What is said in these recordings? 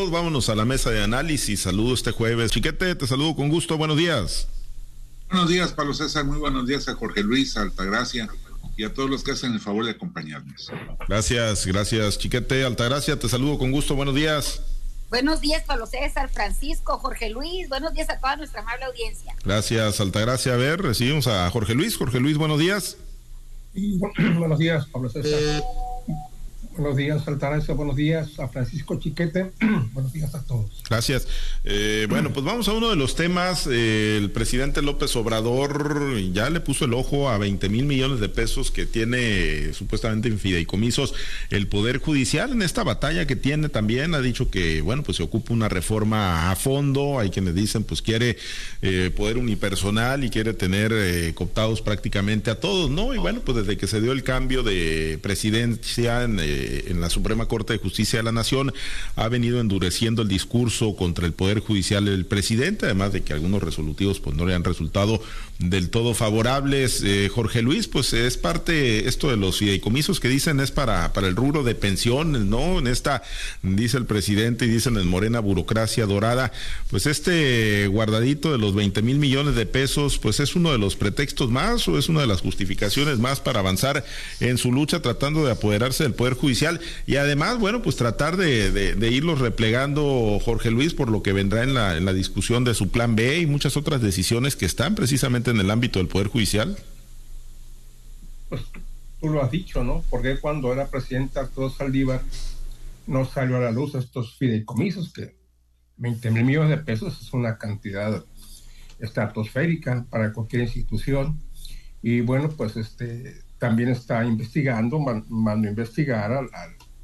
Vámonos a la mesa de análisis. Saludo este jueves. Chiquete, te saludo con gusto. Buenos días. Buenos días, Pablo César. Muy buenos días a Jorge Luis, Altagracia y a todos los que hacen el favor de acompañarnos. Gracias, gracias, Chiquete. Altagracia, te saludo con gusto. Buenos días. Buenos días, Pablo César, Francisco, Jorge Luis. Buenos días a toda nuestra amable audiencia. Gracias, Altagracia. A ver, recibimos a Jorge Luis. Jorge Luis, buenos días. buenos días, Pablo César. Buenos días, Altagracia. Buenos días a Francisco Chiquete. Buenos días a todos. Gracias. Eh, bueno, pues vamos a uno de los temas. Eh, el presidente López Obrador ya le puso el ojo a 20 mil millones de pesos que tiene supuestamente en fideicomisos el Poder Judicial en esta batalla que tiene también. Ha dicho que, bueno, pues se ocupa una reforma a fondo. Hay quienes dicen, pues quiere eh, poder unipersonal y quiere tener cooptados prácticamente a todos, ¿no? Y bueno, pues desde que se dio el cambio de presidencia en en la Suprema Corte de Justicia de la Nación ha venido endureciendo el discurso contra el Poder Judicial del presidente, además de que algunos resolutivos pues no le han resultado del todo favorables. Eh, Jorge Luis, pues es parte, esto de los fideicomisos que dicen es para, para el rubro de pensiones, ¿no? En esta, dice el presidente y dicen en Morena burocracia dorada, pues este guardadito de los 20 mil millones de pesos, pues es uno de los pretextos más o es una de las justificaciones más para avanzar en su lucha tratando de apoderarse del Poder Judicial y además, bueno, pues tratar de, irlos replegando, Jorge Luis, por lo que vendrá en la, discusión de su plan B y muchas otras decisiones que están precisamente en el ámbito del Poder Judicial. Pues tú lo has dicho, ¿no? Porque cuando era presidente Arturo Saldívar no salió a la luz estos fideicomisos, que 20 mil millones de pesos es una cantidad estratosférica para cualquier institución. Y bueno, pues este también está investigando, mandó a investigar a,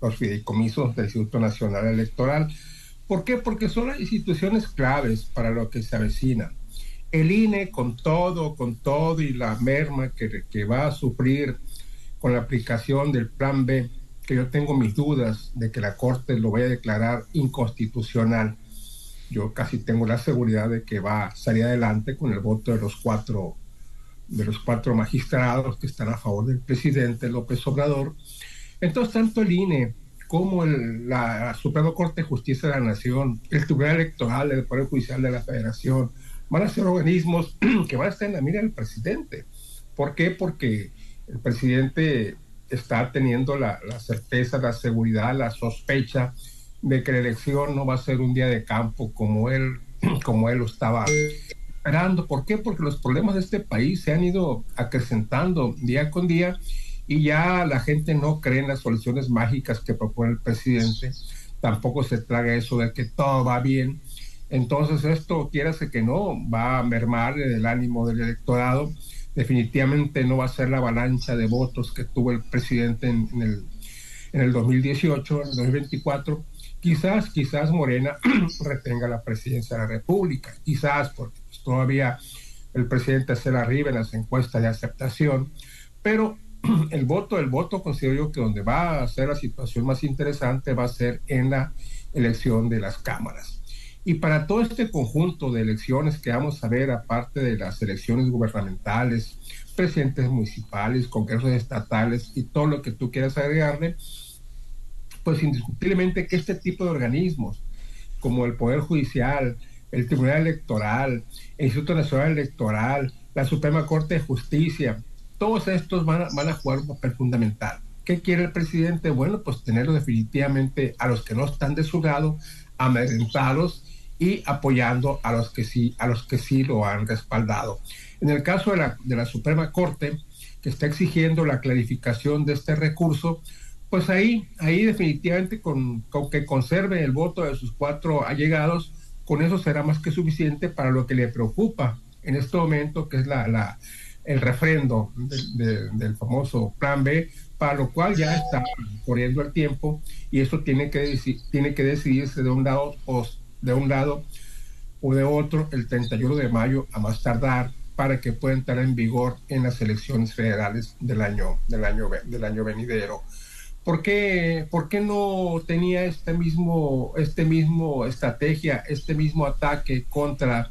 los fideicomisos del Instituto Nacional Electoral. ¿Por qué? Porque son las instituciones claves para lo que se avecina. El INE con todo, con todo y la merma que, que va a sufrir con la aplicación del Plan B, que yo tengo mis dudas de que la Corte lo vaya a declarar inconstitucional. Yo casi tengo la seguridad de que va a salir adelante con el voto de los cuatro de los cuatro magistrados que están a favor del presidente López Obrador. Entonces, tanto el INE como la Suprema Corte de Justicia de la Nación, el Tribunal Electoral, el Poder Judicial de la Federación, van a ser organismos que van a estar en la mira del presidente. ¿Por qué? Porque el presidente está teniendo la, la certeza, la seguridad, la sospecha de que la elección no va a ser un día de campo como él, como él lo estaba ¿Por qué? Porque los problemas de este país se han ido acrecentando día con día y ya la gente no cree en las soluciones mágicas que propone el presidente. Tampoco se traga eso de que todo va bien. Entonces esto, quiérase que no, va a mermar el ánimo del electorado. Definitivamente no va a ser la avalancha de votos que tuvo el presidente en, el, en el 2018, en el 2024. Quizás, quizás Morena retenga la presidencia de la República, quizás porque todavía el presidente se la arriba en las encuestas de aceptación, pero el voto, el voto considero yo que donde va a ser la situación más interesante va a ser en la elección de las cámaras. Y para todo este conjunto de elecciones que vamos a ver, aparte de las elecciones gubernamentales, presidentes municipales, congresos estatales y todo lo que tú quieras agregarle, pues indiscutiblemente que este tipo de organismos, como el Poder Judicial, el Tribunal Electoral, el Instituto Nacional Electoral, la Suprema Corte de Justicia, todos estos van a, jugar un papel fundamental. ¿Qué quiere el presidente? Bueno, pues tenerlo definitivamente a los que no están de su lado, amedrentados y apoyando a los que sí, a los que sí lo han respaldado. En el caso de la, de la Suprema Corte, que está exigiendo la clarificación de este recurso, pues ahí, ahí definitivamente con, con que conserve el voto de sus cuatro allegados, con eso será más que suficiente para lo que le preocupa en este momento, que es la, la el refrendo del famoso plan B, para lo cual ya está corriendo el tiempo y eso tiene que, tiene que decidirse de un lado o de un lado o de otro el 31 de mayo a más tardar para que pueda entrar en vigor en las elecciones federales del año del año del año venidero. ¿Por qué, ¿Por qué, no tenía este mismo, este mismo estrategia, este mismo ataque contra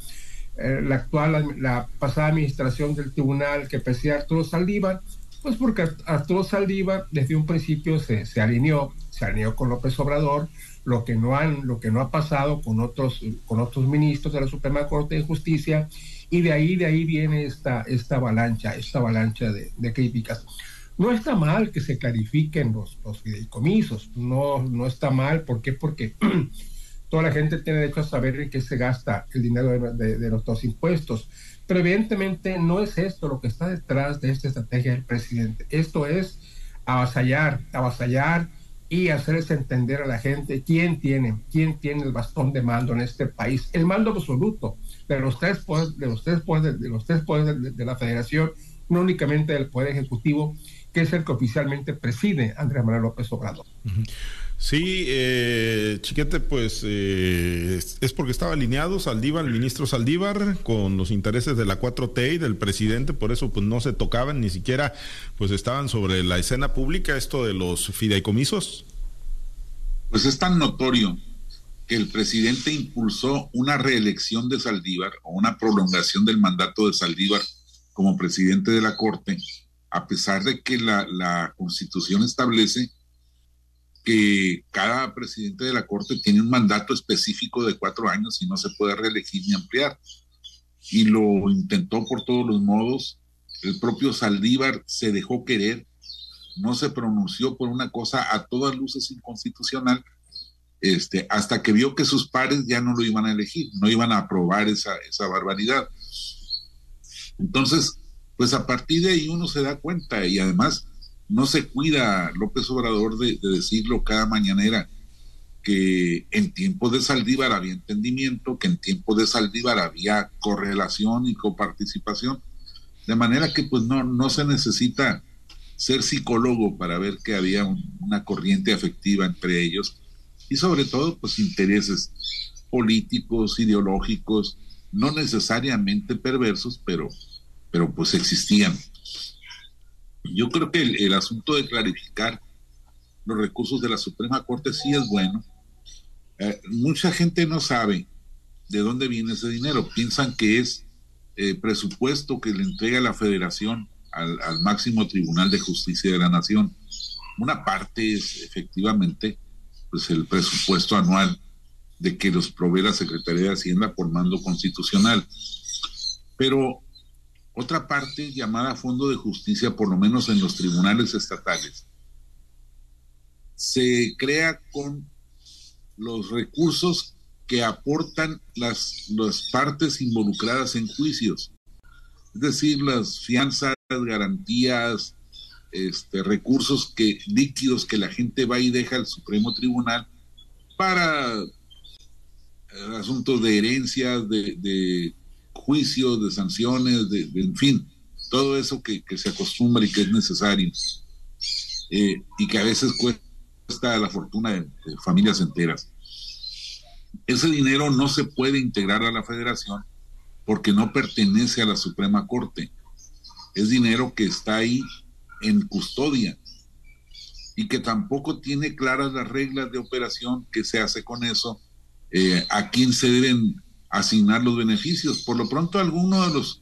eh, la actual, la pasada administración del tribunal que presidía Arturo Saldívar? Pues porque Arturo Saldívar desde un principio se, se alineó, se alineó con López Obrador, lo que no han, lo que no ha pasado con otros, con otros ministros de la Suprema Corte de Justicia, y de ahí, de ahí viene esta, esta avalancha, esta avalancha de, de críticas. No está mal que se clarifiquen los, los fideicomisos, no, no está mal, ¿por qué? Porque toda la gente tiene derecho a saber en qué se gasta el dinero de, de, los dos impuestos. Pero evidentemente no es esto lo que está detrás de esta estrategia del presidente. Esto es avasallar, avasallar y hacerles entender a la gente quién tiene, quién tiene el bastón de mando en este país, el mando absoluto de los tres poderes, de los tres poderes, de los tres poderes de, de la federación, no únicamente del poder ejecutivo, que es el que oficialmente preside Andrés Manuel López Obrador. Sí, eh, Chiquete, pues eh, es porque estaba alineado Saldívar, el ministro Saldívar, con los intereses de la 4T y del presidente, por eso pues no se tocaban, ni siquiera pues estaban sobre la escena pública esto de los fideicomisos. Pues es tan notorio que el presidente impulsó una reelección de Saldívar o una prolongación del mandato de Saldívar como presidente de la Corte, a pesar de que la, Constitución establece que cada presidente de la Corte tiene un mandato específico de cuatro años y no se puede reelegir ni ampliar. Y lo intentó por todos los modos. El propio Saldívar se dejó querer, no se pronunció por una cosa a todas luces inconstitucional, este, hasta que vio que sus pares ya no lo iban a elegir, no iban a aprobar esa, esa barbaridad. Entonces, pues a partir de ahí uno se da cuenta y además no se cuida López Obrador de, de, decirlo cada mañanera que en tiempos de Saldívar había entendimiento, que en tiempos de Saldívar había correlación y coparticipación, de manera que pues no, no se necesita ser psicólogo para ver que había un, una corriente afectiva entre ellos y sobre todo pues intereses políticos, ideológicos, no necesariamente perversos, pero pero pues existían. Yo creo que el, asunto de clarificar los recursos de la Suprema Corte sí es bueno. Eh, mucha gente no sabe de dónde viene ese dinero. Piensan que es eh, presupuesto que le entrega la Federación al, al, máximo Tribunal de Justicia de la Nación. Una parte es efectivamente pues el presupuesto anual de que los provee la Secretaría de Hacienda por mando constitucional. Pero otra parte llamada Fondo de Justicia, por lo menos en los tribunales estatales, se crea con los recursos que aportan las, las partes involucradas en juicios, es decir, las fianzas, garantías, este, recursos que líquidos que la gente va y deja al Supremo Tribunal para eh, asuntos de herencias, de, de juicios, de sanciones, de, en fin, todo eso que, que, se acostumbra y que es necesario eh, y que a veces cuesta la fortuna de, de, familias enteras. Ese dinero no se puede integrar a la federación porque no pertenece a la Suprema Corte. Es dinero que está ahí en custodia y que tampoco tiene claras las reglas de operación que se hace con eso, eh, a quién se deben asignar los beneficios. Por lo pronto, alguno de los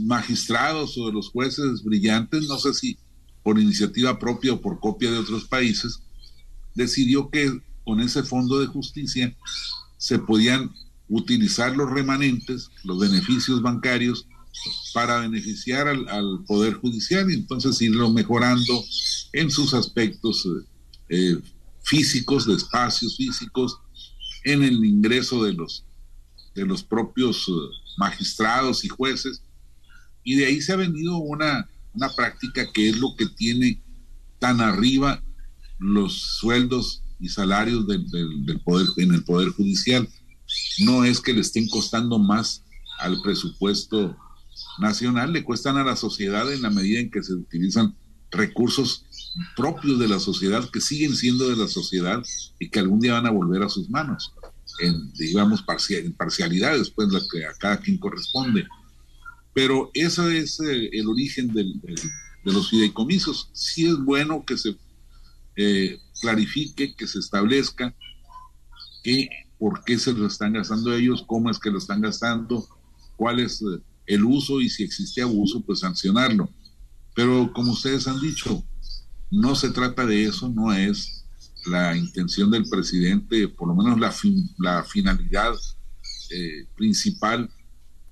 magistrados o de los jueces brillantes, no sé si por iniciativa propia o por copia de otros países, decidió que con ese fondo de justicia se podían utilizar los remanentes, los beneficios bancarios, para beneficiar al, Poder Judicial y entonces irlo mejorando en sus aspectos eh, físicos, de espacios físicos, en el ingreso de los de los propios uh, magistrados y jueces, y de ahí se ha venido una, una práctica que es lo que tiene tan arriba los sueldos y salarios del, del, del, poder en el poder judicial. No es que le estén costando más al presupuesto nacional, le cuestan a la sociedad en la medida en que se utilizan recursos propios de la sociedad que siguen siendo de la sociedad y que algún día van a volver a sus manos en, digamos, parcialidades, pues, la que a cada quien corresponde. Pero ese es eh, el origen del, del, de los fideicomisos. Sí es bueno que se eh, clarifique, que se establezca que, por qué se lo están gastando ellos, cómo es que lo están gastando, cuál es eh, el uso y si existe abuso, pues sancionarlo. Pero como ustedes han dicho, no se trata de eso, no es la intención del presidente, por lo menos la, finalidad eh, principal,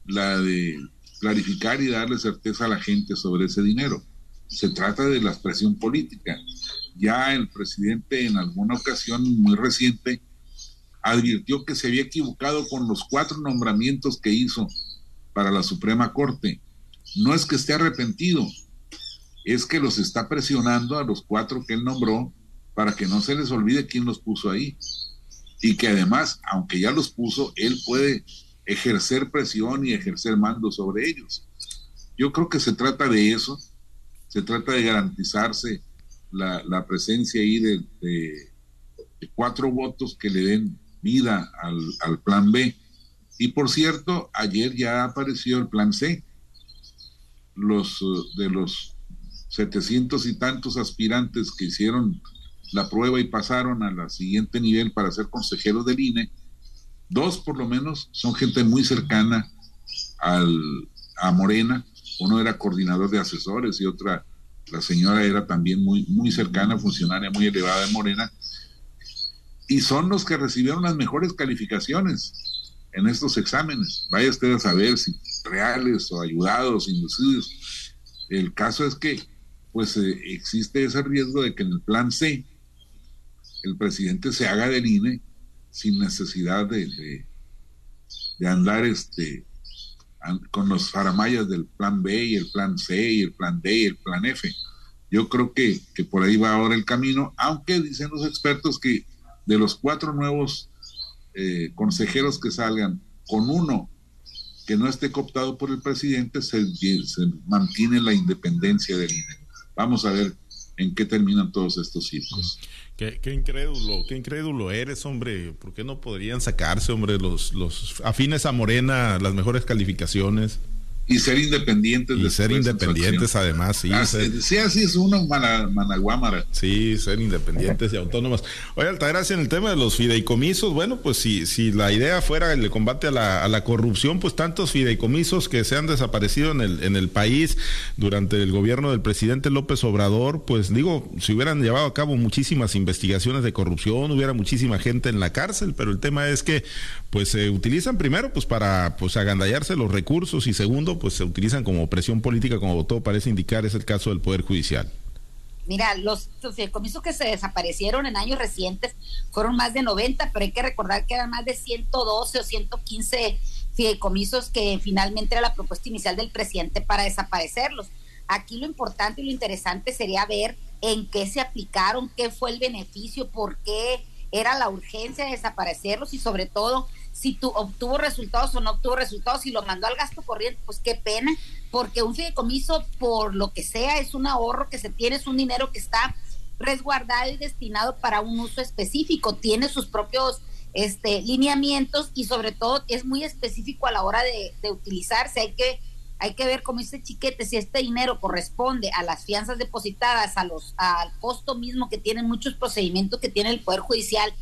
la de clarificar y darle certeza a la gente sobre ese dinero. Se trata de la expresión política. Ya el presidente en alguna ocasión muy reciente advirtió que se había equivocado con los cuatro nombramientos que hizo para la Suprema Corte. No es que esté arrepentido, es que los está presionando a los cuatro que él nombró para que no se les olvide quién los puso ahí. Y que además, aunque ya los puso, él puede ejercer presión y ejercer mando sobre ellos. Yo creo que se trata de eso, se trata de garantizarse la, presencia ahí de, de, cuatro votos que le den vida al, al plan B. Y por cierto, ayer ya apareció el plan C. Los de los setecientos y tantos aspirantes que hicieron la prueba y pasaron a la siguiente nivel para ser consejeros del INE, dos por lo menos son gente muy cercana al, a Morena. Uno era coordinador de asesores y otra, la señora era también muy, muy cercana, funcionaria muy elevada de Morena. Y son los que recibieron las mejores calificaciones en estos exámenes. Vaya usted a saber si reales o ayudados, inducidos. El caso es que pues eh, existe ese riesgo de que en el plan C el presidente se haga del INE sin necesidad de, de, andar este con los faramayas del plan B y el plan C y el plan D y el plan F. Yo creo que, que por ahí va ahora el camino, aunque dicen los expertos que de los cuatro nuevos eh, consejeros que salgan, con uno que no esté cooptado por el presidente, se, se mantiene la independencia del INE. Vamos a ver en qué terminan todos estos circos. Qué, qué, incrédulo, qué incrédulo eres, hombre. ¿Por qué no podrían sacarse, hombre, los, los afines a Morena las mejores calificaciones? Y ser independientes. Y ser independientes además, sí. Ah, sí, así es una managuámara. Sí, ser independientes y autónomos. Oye, Altagracia, en el tema de los fideicomisos, bueno, pues si, si la idea fuera el combate a la, a la corrupción, pues tantos fideicomisos que se han desaparecido en el, en el país durante el gobierno del presidente López Obrador, pues digo, si hubieran llevado a cabo muchísimas investigaciones de corrupción, hubiera muchísima gente en la cárcel, pero el tema es que pues se utilizan primero pues para pues agandallarse los recursos y segundo pues se utilizan como presión política, como todo parece indicar, es el caso del Poder Judicial. Mira, los, fideicomisos que se desaparecieron en años recientes fueron más de 90, pero hay que recordar que eran más de 112 o 115 fideicomisos que finalmente era la propuesta inicial del presidente para desaparecerlos. Aquí lo importante y lo interesante sería ver en qué se aplicaron, qué fue el beneficio, por qué era la urgencia de desaparecerlos y sobre todo si tu, obtuvo resultados o no obtuvo resultados, si lo mandó al gasto corriente, pues qué pena, porque un fideicomiso, por lo que sea, es un ahorro que se tiene, es un dinero que está resguardado y destinado para un uso específico, tiene sus propios este, lineamientos y sobre todo es muy específico a la hora de, de utilizarse. Hay que, hay que ver, como dice Chiquete, si este dinero corresponde a las fianzas depositadas, a los, al costo mismo que tienen muchos procedimientos que tiene el Poder Judicial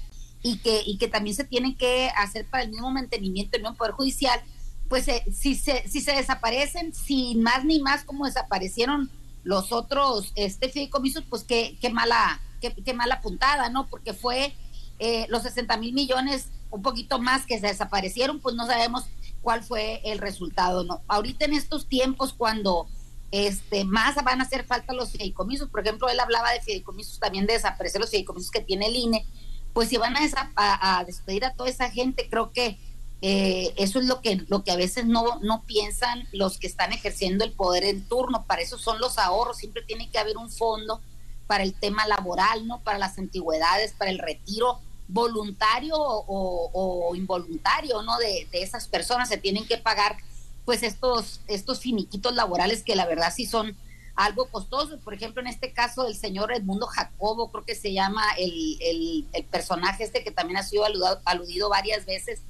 y que, y que también se tienen que hacer para el mismo mantenimiento del mismo Poder Judicial, pues eh, si, se, si se desaparecen, sin más ni más como desaparecieron los otros este fideicomisos, pues qué, qué mala, qué, qué, mala puntada, ¿no? Porque fue eh, los 60 mil millones, un poquito más que se desaparecieron, pues no sabemos cuál fue el resultado, ¿no? Ahorita en estos tiempos cuando este más van a hacer falta los fideicomisos, por ejemplo, él hablaba de fideicomisos también de desaparecer los fideicomisos que tiene el INE, pues si van a, despedir a toda esa gente, creo que eh, eso es lo que, lo que a veces no, no piensan los que están ejerciendo el poder en turno. Para eso son los ahorros. Siempre tiene que haber un fondo para el tema laboral, ¿no? Para las antigüedades, para el retiro voluntario o, involuntario, ¿no? De, de, esas personas se tienen que pagar, pues, estos, estos finiquitos laborales que la verdad sí son algo costoso. Por ejemplo, en este caso del señor Edmundo Jacobo, creo que se llama el, personaje este que también ha sido aludido varias veces,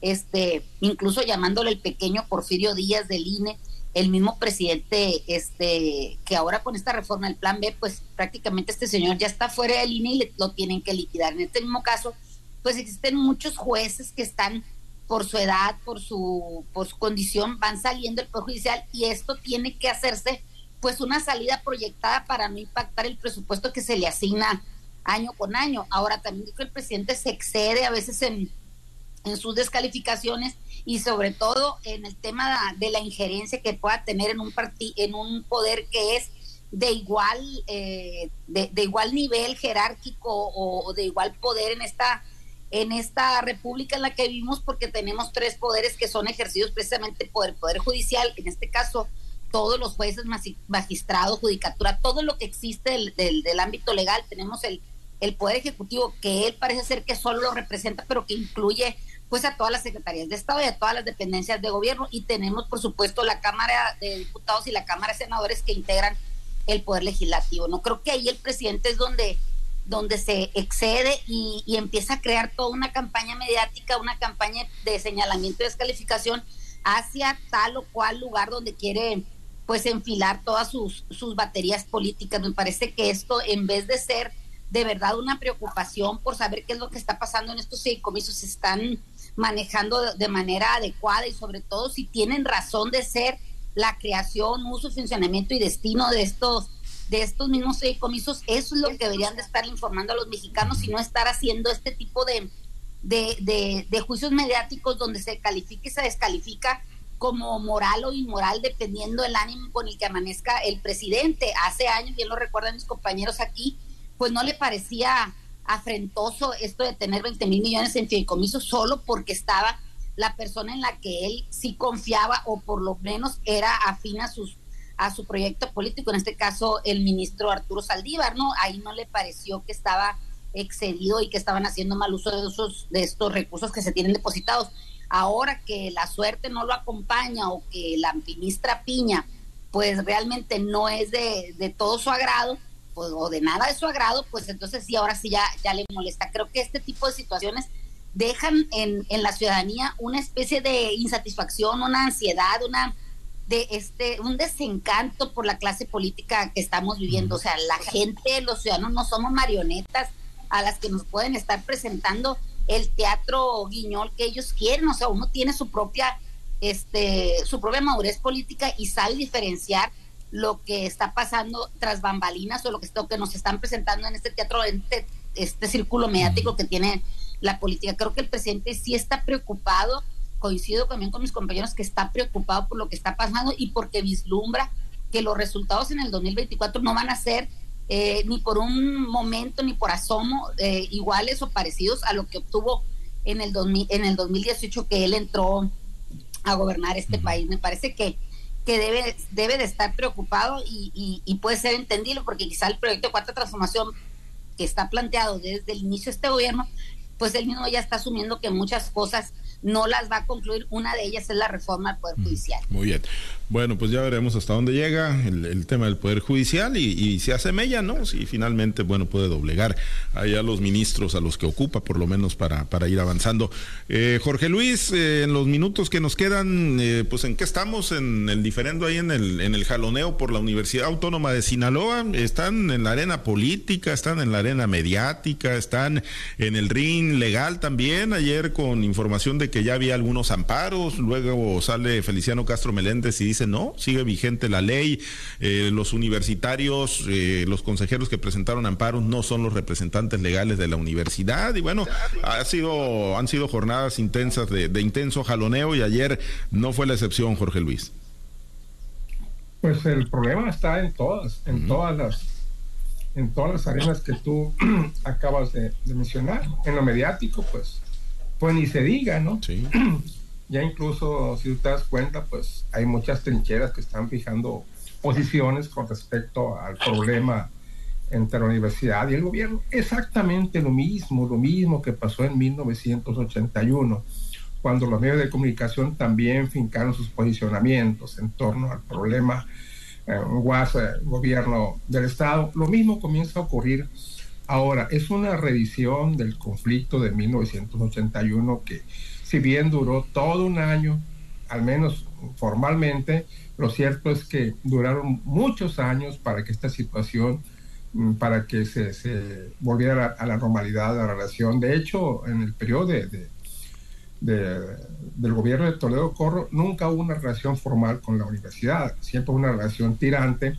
este, incluso llamándole el pequeño Porfirio Díaz del INE, el mismo presidente, este, que ahora con esta reforma del plan B, pues prácticamente este señor ya está fuera del INE y lo tienen que liquidar. En este mismo caso, pues existen muchos jueces que están por su edad, por su, por su condición, van saliendo del Poder Judicial y esto tiene que hacerse pues una salida proyectada para no impactar el presupuesto que se le asigna año con año. Ahora también dijo el presidente se excede a veces en, en sus descalificaciones y sobre todo en el tema de la injerencia que pueda tener en un en un poder que es de igual eh, de, igual nivel jerárquico o, de igual poder en esta en esta república en la que vivimos porque tenemos tres poderes que son ejercidos precisamente por el poder judicial en este caso todos los jueces magistrados judicatura todo lo que existe del, del, ámbito legal tenemos el el poder ejecutivo que él parece ser que solo lo representa pero que incluye pues a todas las secretarías de Estado y a todas las dependencias de gobierno y tenemos por supuesto la Cámara de Diputados y la Cámara de Senadores que integran el poder legislativo. No creo que ahí el presidente es donde donde se excede y, empieza a crear toda una campaña mediática, una campaña de señalamiento y descalificación hacia tal o cual lugar donde quiere pues enfilar todas sus, sus baterías políticas. Me parece que esto, en vez de ser de verdad una preocupación por saber qué es lo que está pasando en estos comisos, se están manejando de manera adecuada y sobre todo si tienen razón de ser la creación, uso, funcionamiento y destino de estos de estos mismos comisos, eso es lo que deberían de estar informando a los mexicanos y no estar haciendo este tipo de, de, de, juicios mediáticos donde se califica y se descalifica como moral o inmoral dependiendo del ánimo con el que amanezca el presidente. Hace años, bien lo recuerdan mis compañeros aquí, pues no le parecía afrentoso esto de tener 20 mil millones en fideicomiso solo porque estaba la persona en la que él sí confiaba o por lo menos era afín a sus a su proyecto político, en este caso el ministro Arturo Saldívar, ¿no? Ahí no le pareció que estaba excedido y que estaban haciendo mal uso de esos de estos recursos que se tienen depositados. Ahora que la suerte no lo acompaña o que la ministra Piña pues realmente no es de, de todo su agrado, pues, o de nada de su agrado, pues entonces sí, ahora sí ya, ya le molesta. Creo que este tipo de situaciones dejan en, en la ciudadanía una especie de insatisfacción, una ansiedad, una de este un desencanto por la clase política que estamos viviendo. O sea, la gente, los ciudadanos no somos marionetas a las que nos pueden estar presentando el teatro guiñol que ellos quieren. O sea, uno tiene su propia, este, su propia madurez política y sabe diferenciar lo que está pasando tras bambalinas o lo que, que nos están presentando en este teatro, en este, este círculo mediático que tiene la política. Creo que el presidente sí está preocupado, coincido también con mis compañeros que está preocupado por lo que está pasando y porque vislumbra que los resultados en el 2024 no van a ser eh, ni por un momento ni por asomo eh, iguales o parecidos a lo que obtuvo en el, en el 2018 que él entró a gobernar este país. Me parece que que debe, debe de estar preocupado y, y, puede ser entendido porque quizá el proyecto de cuarta transformación que está planteado desde el inicio de este gobierno, pues él mismo ya está asumiendo que muchas cosas no las va a concluir. Una de ellas es la reforma al Poder Judicial. Muy bien. Bueno, pues ya veremos hasta dónde llega el, tema del Poder Judicial y, y se asemella, ¿no? Si finalmente, bueno, puede doblegar ahí a los ministros a los que ocupa, por lo menos para, para ir avanzando. Eh, Jorge Luis, eh, en los minutos que nos quedan, eh, pues en qué estamos en el diferendo ahí en el, en el jaloneo por la Universidad Autónoma de Sinaloa. Están en la arena política, están en la arena mediática, están en el ring legal también. Ayer con información de que ya había algunos amparos, luego sale Feliciano Castro Meléndez y dice no, sigue vigente la ley, eh, los universitarios, eh, los consejeros que presentaron amparos no son los representantes legales de la universidad y bueno, ha sido, han sido jornadas intensas de, intenso jaloneo y ayer no fue la excepción, Jorge Luis. Pues el problema está en todas, en todas las en todas las arenas que tú acabas de, de, mencionar. En lo mediático, pues, pues ni se diga, ¿no? Sí. ya incluso si te das cuenta, pues hay muchas trincheras que están fijando posiciones con respecto al problema entre la universidad y el gobierno. Exactamente lo mismo, lo mismo que pasó en 1981, cuando los medios de comunicación también fincaron sus posicionamientos en torno al problema eh, gobierno del Estado. Lo mismo comienza a ocurrir ahora. Es una revisión del conflicto de 1981 que si bien duró todo un año, al menos formalmente, lo cierto es que duraron muchos años para que esta situación, mm, para que se, volviera a la normalidad de la relación. De hecho, en el periodo de, del gobierno de Toledo Corro, nunca hubo una relación formal con la universidad, siempre una relación tirante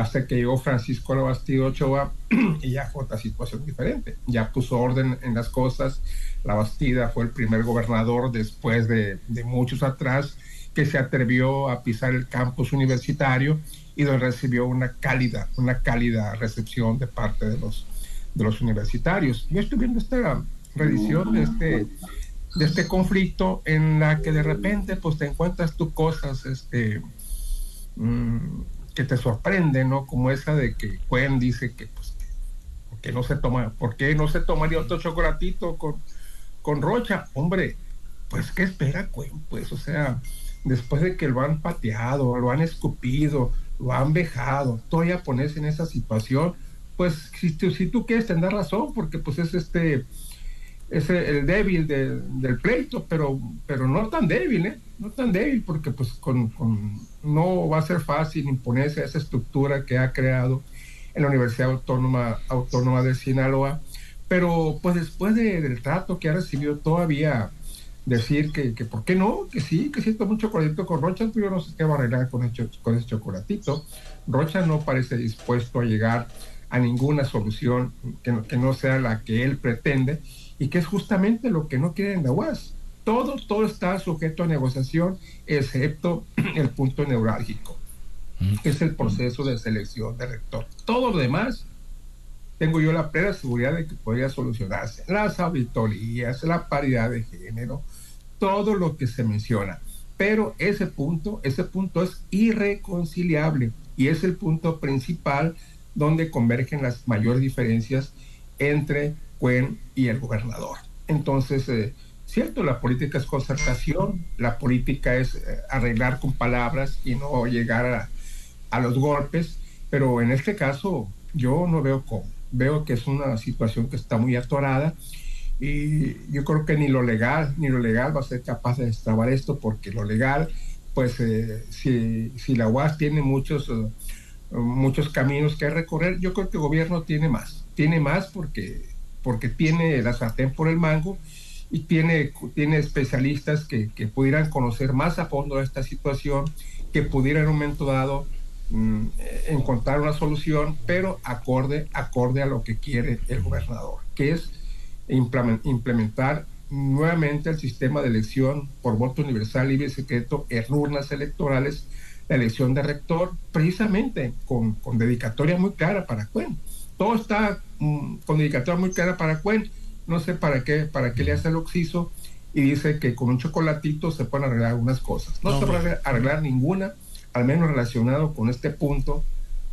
hasta que llegó Francisco Labastida Ochoa y ya fue otra situación diferente. Ya puso orden en las cosas. La Bastida fue el primer gobernador después de, muchos atrás que se atrevió a pisar el campus universitario y donde recibió una cálida, una cálida recepción de parte de los, de los universitarios. Yo estoy viendo esta revisión de este, de este conflicto en la que de repente pues te encuentras tú cosas este, mmm, que te sorprende, ¿no? Como esa de que Cuen dice que, pues, que no se toma, ¿por qué no se tomaría otro chocolatito con, con Rocha? Hombre, pues, ¿qué espera Cuen? Pues, o sea, después de que lo han pateado, lo han escupido, lo han vejado, todavía ponerse en esa situación, pues, si, si tú quieres tener razón, porque pues es este es el débil del pleito, pero, pero no tan débil, ¿eh? No tan débil, porque pues con, con, no va a ser fácil imponerse a esa estructura que ha creado en la Universidad Autónoma, Autónoma de Sinaloa, pero pues después del trato que ha recibido todavía decir que, que por qué no, que sí, que siento mucho chocolatito con Rocha, pero yo no sé qué va a arreglar con, ese, con chocolatito. Rocha no parece dispuesto a llegar a ninguna solución que que no sea la que él pretende y que es justamente lo que no quieren la UAS. Todo, todo está sujeto a negociación, excepto el punto neurálgico, que es el proceso de selección de rector. Todo lo demás, tengo yo la plena seguridad de que podría solucionarse. Las auditorías, la paridad de género, todo lo que se menciona. Pero ese punto, ese punto es irreconciliable y es el punto principal donde convergen las mayores diferencias entre Cuen y el gobernador. Entonces, eh, cierto, la política es concertación, la política es eh, arreglar con palabras y no llegar a, los golpes, pero en este caso yo no veo cómo. Veo que es una situación que está muy atorada y yo creo que ni lo legal ni lo legal va a ser capaz de destrabar esto porque lo legal, pues eh, si, la UAS tiene muchos, uh, muchos caminos que recorrer, yo creo que el gobierno tiene más. Tiene más porque porque tiene la sartén por el mango y tiene, tiene especialistas que, que pudieran conocer más a fondo esta situación, que pudieran en un momento dado mm, encontrar una solución, pero acorde, acorde a lo que quiere el gobernador, que es implementar nuevamente el sistema de elección por voto universal, libre y secreto en urnas electorales, la elección de rector, precisamente con, con dedicatoria muy clara para Cuen. Todo está con dedicatoria muy clara para Cuen. No sé para qué, para qué le hace el oxiso y dice que con un chocolatito se pueden arreglar algunas cosas. No, se puede arreglar ninguna, al menos relacionado con este punto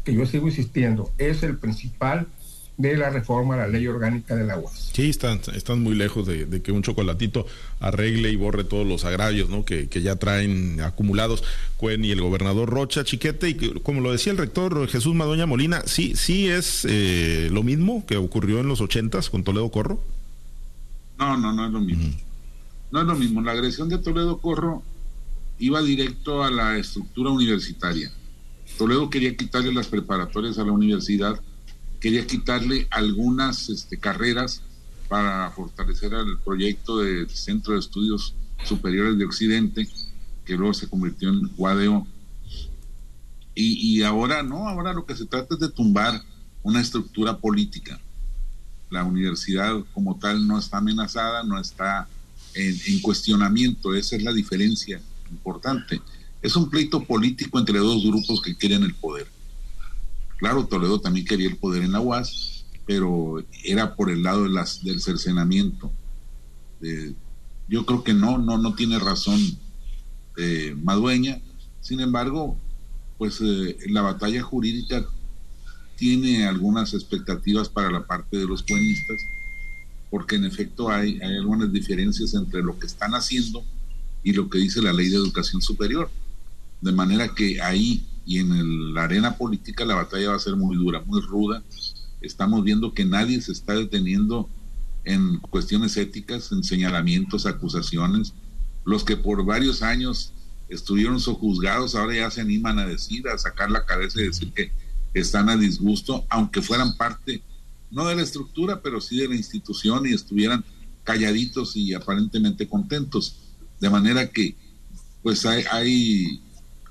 que yo sigo insistiendo, es el principal de la reforma a la ley orgánica del agua. Sí, están, están muy lejos de, que un chocolatito arregle y borre todos los agravios ¿no? que, que ya traen acumulados Cuen y el gobernador Rocha Chiquete. Y como lo decía el rector Jesús Madoña Molina, sí, sí es eh, lo mismo que ocurrió en los ochentas con Toledo Corro. No, no, no es lo mismo. No es lo mismo. La agresión de Toledo Corro iba directo a la estructura universitaria. Toledo quería quitarle las preparatorias a la universidad quería quitarle algunas este, carreras para fortalecer el proyecto del Centro de Estudios Superiores de Occidente, que luego se convirtió en Guadeo. Y, ahora no, ahora lo que se trata es de tumbar una estructura política. La universidad como tal no está amenazada, no está en, en cuestionamiento, esa es la diferencia importante. Es un pleito político entre dos grupos que quieren el poder Claro, Toledo también quería el poder en la UAS, pero era por el lado del cercenamiento. yo creo que no, no, no tiene razón eh, Madueña. Sin embargo, pues eh, la batalla jurídica tiene algunas expectativas para la parte de los cuenistas, porque en efecto hay, hay algunas diferencias entre lo que están haciendo y lo que dice la ley de educación superior. De manera que ahí y en la arena política la batalla va a ser muy dura, muy ruda. Estamos viendo que nadie se está deteniendo en cuestiones éticas, en señalamientos, acusaciones. Los que por varios años estuvieron sojuzgados ahora ya se animan a decir, a sacar la cabeza y decir que están a disgusto, aunque fueran parte, no de la estructura, pero sí de la institución y estuvieran calladitos y aparentemente contentos. De manera que pues hay, hay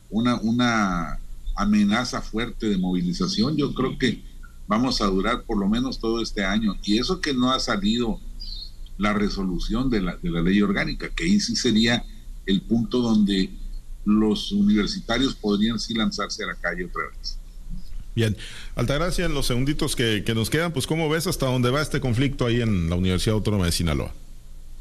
una, una amenaza fuerte de movilización. Yo creo que vamos a durar por lo menos todo este año. Y eso que no ha salido la resolución de la, de la ley orgánica, que ahí sí sería el punto donde los universitarios podrían sí lanzarse a la calle otra vez. Bien, Altagracia, en los segunditos que, que, nos quedan, pues ¿cómo ves hasta dónde va este conflicto ahí en la Universidad Autónoma de Sinaloa?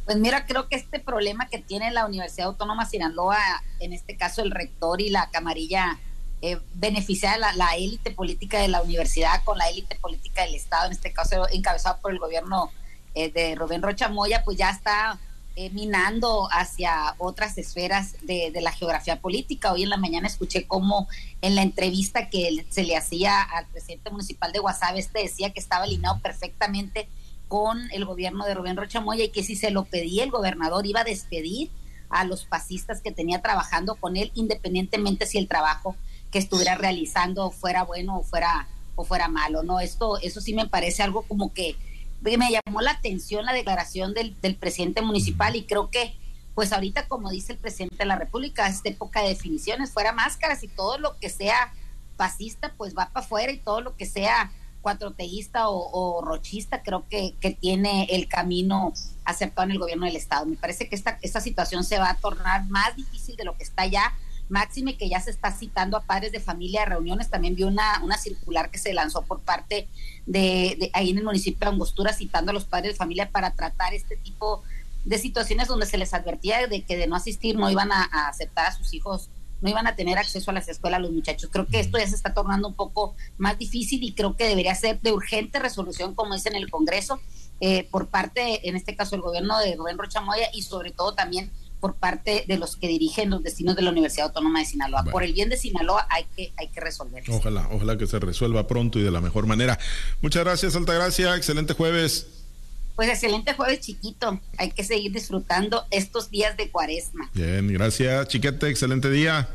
Pues mira, creo que este problema que tiene la Universidad Autónoma de Sinaloa, en este caso el rector y la camarilla, eh, beneficia a la élite política de la universidad con la élite política del Estado, en este caso encabezado por el gobierno eh, de Rubén Rocha Moya, pues ya está eh, minando hacia otras esferas de, la geografía política. Hoy en la mañana escuché cómo en la entrevista que se le hacía al presidente municipal de Guasave, este decía que estaba alineado perfectamente con el gobierno de Rubén Rocha Moya y que si se lo pedía el gobernador iba a despedir a los pasistas que tenía trabajando con él, independientemente si el trabajo que estuviera realizando fuera bueno o fuera o fuera malo, ¿no? Esto, eso sí me parece algo como que me llamó la atención la declaración del, del, presidente municipal y creo que, pues ahorita, como dice el presidente de la República, esta época de definiciones, fuera máscaras y todo lo que sea fascista, pues va para afuera y todo lo que sea cuatroteísta o, rochista, creo que, que, tiene el camino aceptado en el gobierno del Estado. Me parece que esta, esta situación se va a tornar más difícil de lo que está ya máxime que ya se está citando a padres de familia a reuniones. También vi una, una circular que se lanzó por parte de, ahí en el municipio de Angostura citando a los padres de familia para tratar este tipo de situaciones donde se les advertía de que de no asistir no iban a, aceptar a sus hijos no iban a tener acceso a las escuelas los muchachos. Creo que esto ya se está tornando un poco más difícil y creo que debería ser de urgente resolución, como dice en el Congreso, eh, por parte, en este caso, el gobierno de Rubén Rocha Moya y sobre todo también por parte de los que dirigen los destinos de la Universidad Autónoma de Sinaloa. Por el bien de Sinaloa hay que, hay que resolver. Ojalá, ojalá que se resuelva pronto y de la mejor manera. Muchas gracias, Altagracia. Excelente jueves. Pues excelente jueves, chiquito. Hay que seguir disfrutando estos días de cuaresma. Bien, gracias, chiquete. Excelente día.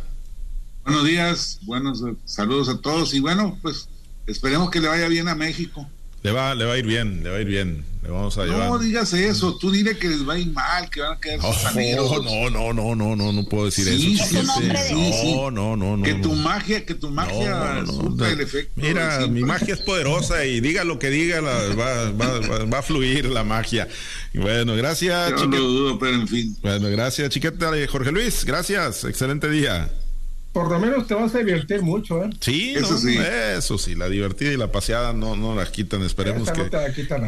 Buenos días, buenos saludos a todos y bueno, pues esperemos que le vaya bien a México. Le va, le va a ir bien, le va a ir bien. Le vamos a llevar. No digas eso, tú dile que les va a ir mal, que van a quedar amigos. No, no, no, no, no, no puedo decir sí, eso. Sí, sí, sí, no, no, no, no. Que tu magia, que tu magia no, el efecto. Mira, mi magia es poderosa y diga lo que diga, la, va, va, va, a fluir la magia. Bueno, gracias. Yo no lo dudo, pero en fin. Bueno, gracias, chiqueta Jorge Luis. Gracias, excelente día por lo menos te vas a divertir mucho, ¿eh? Sí, eso, sí. eso sí, la divertida y la paseada no, no las quitan. Esperemos que,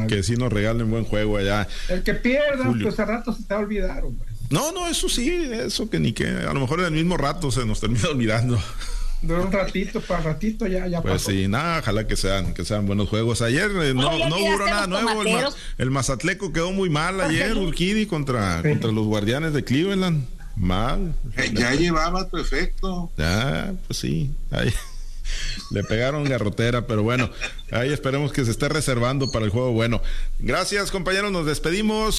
que sí nos regalen buen juego allá. El que pierda, pues a rato se te va a olvidar, hombre. No, no, eso sí, eso que ni que. A lo mejor en el mismo rato se nos termina olvidando. De un ratito para ratito ya, ya Pues sí, nada, ojalá que sean, que sean buenos juegos. Ayer eh, no, no hubo nada nuevo. El, el, Mazatleco quedó muy mal ayer, Urquidi contra, contra los guardianes de Cleveland. Mal. Eh, ya llevaba tu efecto. Ya, pues sí. Ahí. Le pegaron garrotera, pero bueno, ahí esperemos que se esté reservando para el juego bueno. Gracias, compañeros, nos despedimos.